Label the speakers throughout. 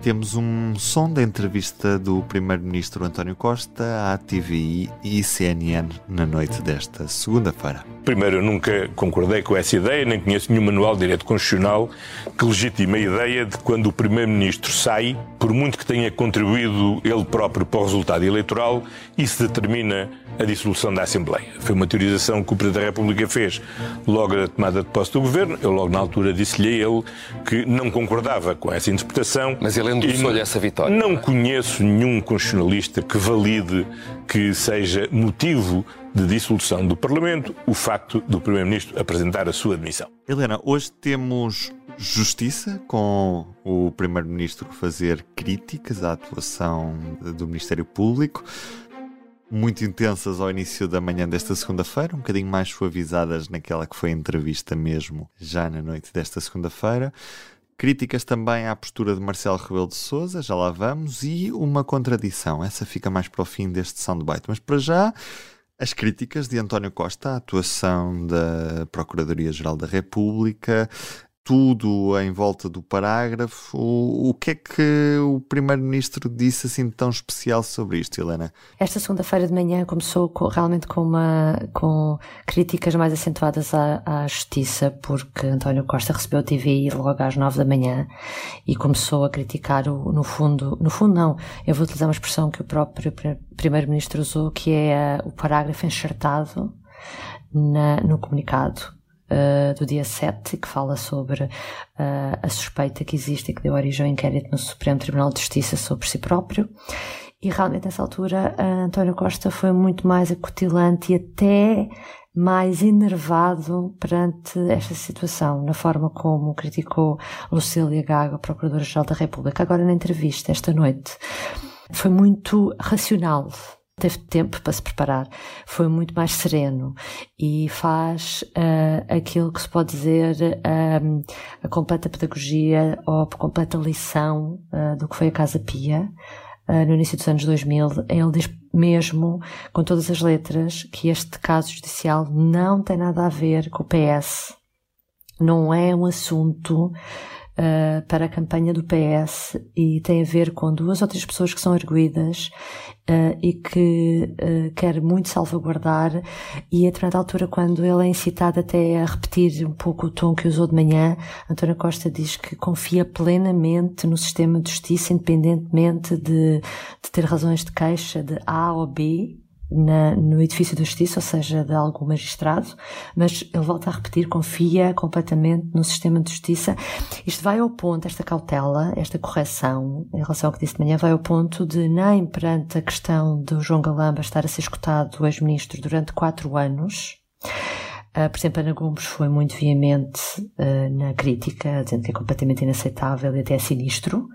Speaker 1: Temos um som da entrevista do Primeiro-Ministro António Costa à TVI e CNN na noite desta segunda-feira.
Speaker 2: Primeiro, eu nunca concordei com essa ideia, nem conheço nenhum manual de direito constitucional que legitima a ideia de quando o Primeiro-Ministro sai, por muito que tenha contribuído ele próprio para o resultado eleitoral, isso determina a dissolução da Assembleia. Foi uma teorização que o Presidente da República fez logo na tomada de posse do Governo. Eu logo na altura disse-lhe a ele que não concordava com essa interpretação.
Speaker 3: Mas ele endossou-lhe essa vitória.
Speaker 2: Não conheço nenhum constitucionalista que valide que seja motivo de dissolução do Parlamento o facto do Primeiro-Ministro apresentar a sua admissão.
Speaker 1: Helena, hoje temos justiça com o Primeiro-Ministro fazer críticas à atuação do Ministério Público muito intensas ao início da manhã desta segunda-feira, um bocadinho mais suavizadas naquela que foi a entrevista mesmo, já na noite desta segunda-feira. Críticas também à postura de Marcelo Rebelo de Sousa, já lá vamos, e uma contradição. Essa fica mais para o fim deste soundbite. Mas para já, as críticas de António Costa à atuação da Procuradoria-Geral da República, tudo em volta do parágrafo. O, que é que o Primeiro-Ministro disse assim tão especial sobre isto, Helena?
Speaker 4: Esta segunda-feira de manhã começou com, realmente com, uma, com críticas mais acentuadas à, à, Justiça, porque António Costa recebeu a TVI logo às nove da manhã e começou a criticar, o, no fundo, no fundo não, eu vou utilizar uma expressão que o próprio Primeiro-Ministro usou, que é o parágrafo enxertado na, no comunicado uh, do dia 7, que fala sobre uh, a suspeita que existe e que deu origem ao inquérito no Supremo Tribunal de Justiça sobre si próprio. E realmente, nessa altura, António Costa foi muito mais acutilante e até mais enervado perante esta situação, na forma como criticou Lucília Gaga, Procuradora-Geral da República. Agora, na entrevista, esta noite, foi muito racional teve tempo para se preparar, foi muito mais sereno e faz uh, aquilo que se pode dizer uh, a completa pedagogia ou a completa lição uh, do que foi a Casa Pia no início dos anos 2000. Ele diz mesmo, com todas as letras, que este caso judicial não tem nada a ver com o PS. Não é um assunto uh, para a campanha do PS e tem a ver com duas ou três pessoas que são erguidas uh, e que uh, quer muito salvaguardar. E a determinada altura quando ele é incitado até a repetir um pouco o tom que usou de manhã, António Costa diz que confia plenamente no sistema de justiça independentemente de, de ter razões de queixa de A ou B na, no edifício da justiça, ou seja, de algum magistrado, mas ele volta a repetir, confia completamente no sistema de justiça. Isto vai ao ponto, esta cautela, esta correção, em relação ao que disse de manhã, vai ao ponto de nem perante a questão do João Galamba estar a ser escutado o ex-ministro durante quatro anos, Uh, por exemplo, Ana Gomes foi muito veemente uh, na crítica, dizendo que é completamente inaceitável e até sinistro.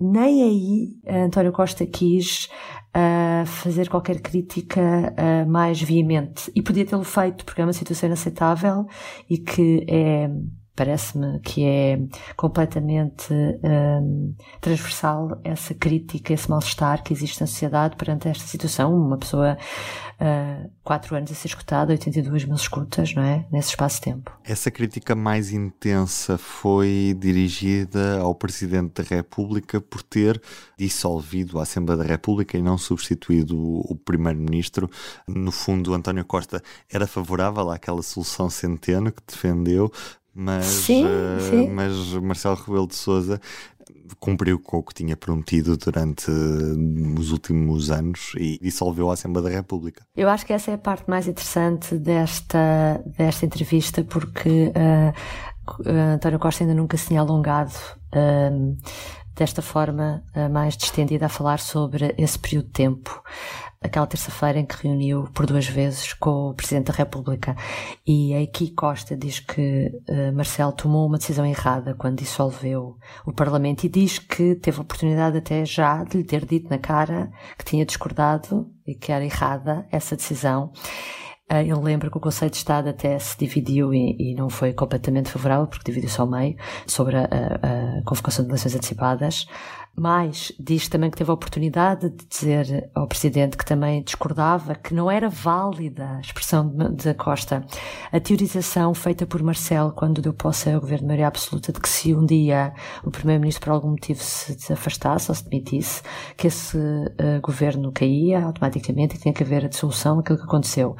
Speaker 4: Nem aí António Costa quis uh, fazer qualquer crítica mais veemente. E podia tê-lo feito, porque é uma situação inaceitável e que é parece-me que é completamente um, transversal essa crítica, esse mal-estar que existe na sociedade perante esta situação. Uma pessoa, uh, quatro anos a ser escutada, 82 mil escutas, não é? Nesse espaço de tempo.
Speaker 1: Essa crítica mais intensa foi dirigida ao Presidente da República por ter dissolvido a Assembleia da República e não substituído o Primeiro-Ministro. No fundo, António Costa era favorável àquela solução centeno que defendeu, mas,
Speaker 4: sim, uh, sim.
Speaker 1: mas Marcelo Rebelo de Sousa cumpriu com o que tinha prometido durante os últimos anos e dissolveu a Assembleia da República.
Speaker 4: Eu acho que essa é a parte mais interessante desta, desta entrevista, porque uh, António Costa ainda nunca se tinha alongado uh, desta forma mais distendida a falar sobre esse período de tempo aquela terça-feira em que reuniu por duas vezes com o Presidente da República. E aqui Costa diz que uh, Marcelo tomou uma decisão errada quando dissolveu o Parlamento e diz que teve a oportunidade até já de lhe ter dito na cara que tinha discordado e que era errada essa decisão. Ele lembra que o Conselho de Estado até se dividiu e, e não foi completamente favorável, porque dividiu-se ao meio, sobre a, a, a convocação de eleições antecipadas mas diz também que teve a oportunidade de dizer ao Presidente que também discordava que não era válida a expressão de Costa, a teorização feita por Marcelo quando deu posse ao governo de maioria absoluta de que se um dia o Primeiro-Ministro por algum motivo se afastasse ou se demitisse, que esse uh, governo caía automaticamente e tinha que haver a dissolução, aquilo que aconteceu.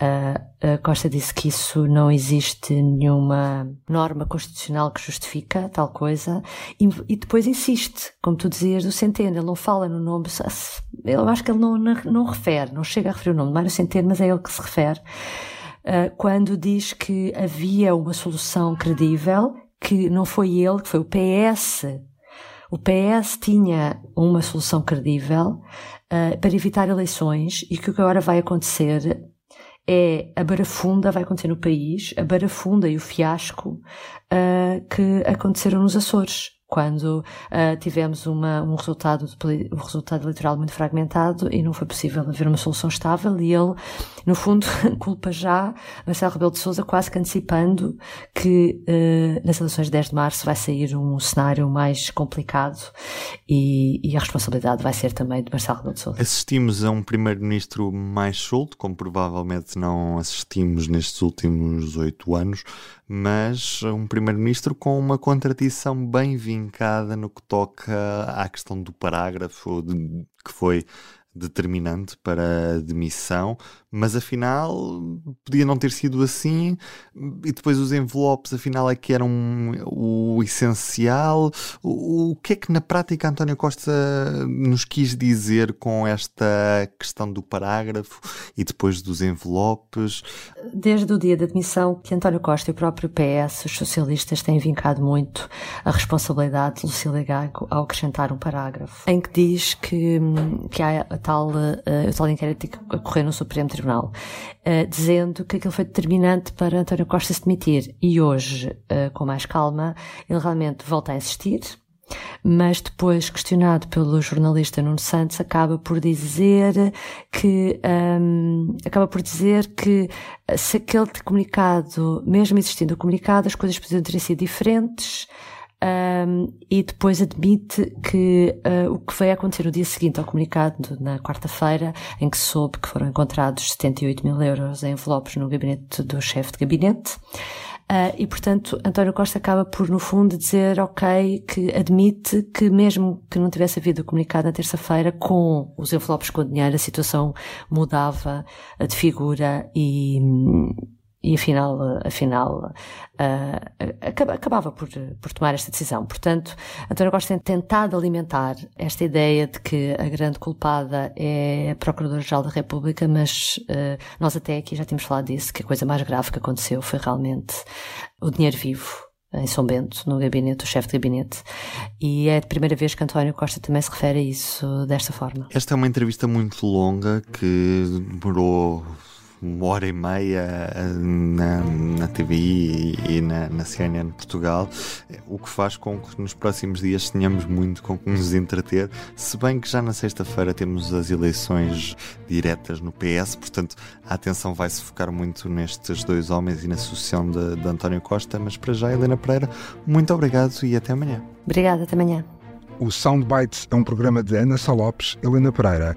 Speaker 4: Uh, Costa disse que isso não existe nenhuma norma constitucional que justifica tal coisa e, e depois insiste, como como tu dizias, do Centeno, ele não fala no nome, eu acho que ele não, não, não refere, não chega a referir o nome de Mário Centeno, mas é ele que se refere, uh, quando diz que havia uma solução credível, que não foi ele, que foi o PS. O PS tinha uma solução credível uh, para evitar eleições e que o que agora vai acontecer é a barafunda, vai acontecer no país, a barafunda e o fiasco uh, que aconteceram nos Açores quando uh, tivemos uma, um resultado, um resultado eleitoral muito fragmentado e não foi possível haver uma solução estável e ele, no fundo, culpa já Marcelo Rebelo de Sousa quase que antecipando que uh, nas eleições de 10 de março vai sair um cenário mais complicado e, e a responsabilidade vai ser também de Marcelo Rebelo de Sousa.
Speaker 1: Assistimos a um primeiro-ministro mais solto, como provavelmente não assistimos nestes últimos oito anos, mas um primeiro-ministro com uma contradição bem vincada no que toca à questão do parágrafo de, que foi determinante para a demissão, mas afinal podia não ter sido assim, e depois os envelopes afinal é que eram o essencial. O, o que é que na prática António Costa nos quis dizer com esta questão do parágrafo e depois dos envelopes?
Speaker 4: Desde o dia da demissão que António Costa e o próprio PS, os socialistas, têm vincado muito a responsabilidade de Lucília Gago ao acrescentar um parágrafo em que diz que, que há tal, uh, o tal inquérito que ocorreu no Supremo Tribunal, uh, dizendo que aquilo foi determinante para António Costa se demitir. E hoje, uh, com mais calma, ele realmente volta a insistir, mas depois, questionado pelo jornalista Nuno Santos, acaba por dizer que um, acaba por dizer que se aquele comunicado, mesmo existindo o comunicado, as coisas poderiam ter sido diferentes um, e depois admite que uh, o que veio acontecer no dia seguinte ao comunicado, na quarta-feira, em que soube que foram encontrados 78 mil euros em envelopes no gabinete do chefe de gabinete. Uh, e, portanto, António Costa acaba por, no fundo, dizer, ok, que admite que mesmo que não tivesse havido o comunicado na terça-feira, com os envelopes com dinheiro, a situação mudava de figura e, e afinal, afinal uh, acabava por, por tomar esta decisão. Portanto, António Costa tem tentado alimentar esta ideia de que a grande culpada é a Procuradora-Geral da República, mas uh, nós até aqui já tínhamos falado disso, que a coisa mais grave que aconteceu foi realmente o dinheiro vivo em São Bento, no gabinete, o chefe de gabinete, e é a primeira vez que António Costa também se refere a isso desta forma.
Speaker 1: Esta é uma entrevista muito longa que demorou uma hora e meia eh, na, na TVI e, na, na CNN Portugal, o que faz com que nos próximos dias tenhamos muito com que nos entreter, se bem que já na sexta-feira temos as eleições diretas no PS, portanto a atenção vai se focar muito nestes dois homens e na sucessão de, de António Costa, mas para já, Helena Pereira, muito obrigado e até amanhã.
Speaker 4: Obrigada, até amanhã.
Speaker 5: O Soundbites é um programa de Ana Salopes, Helena Pereira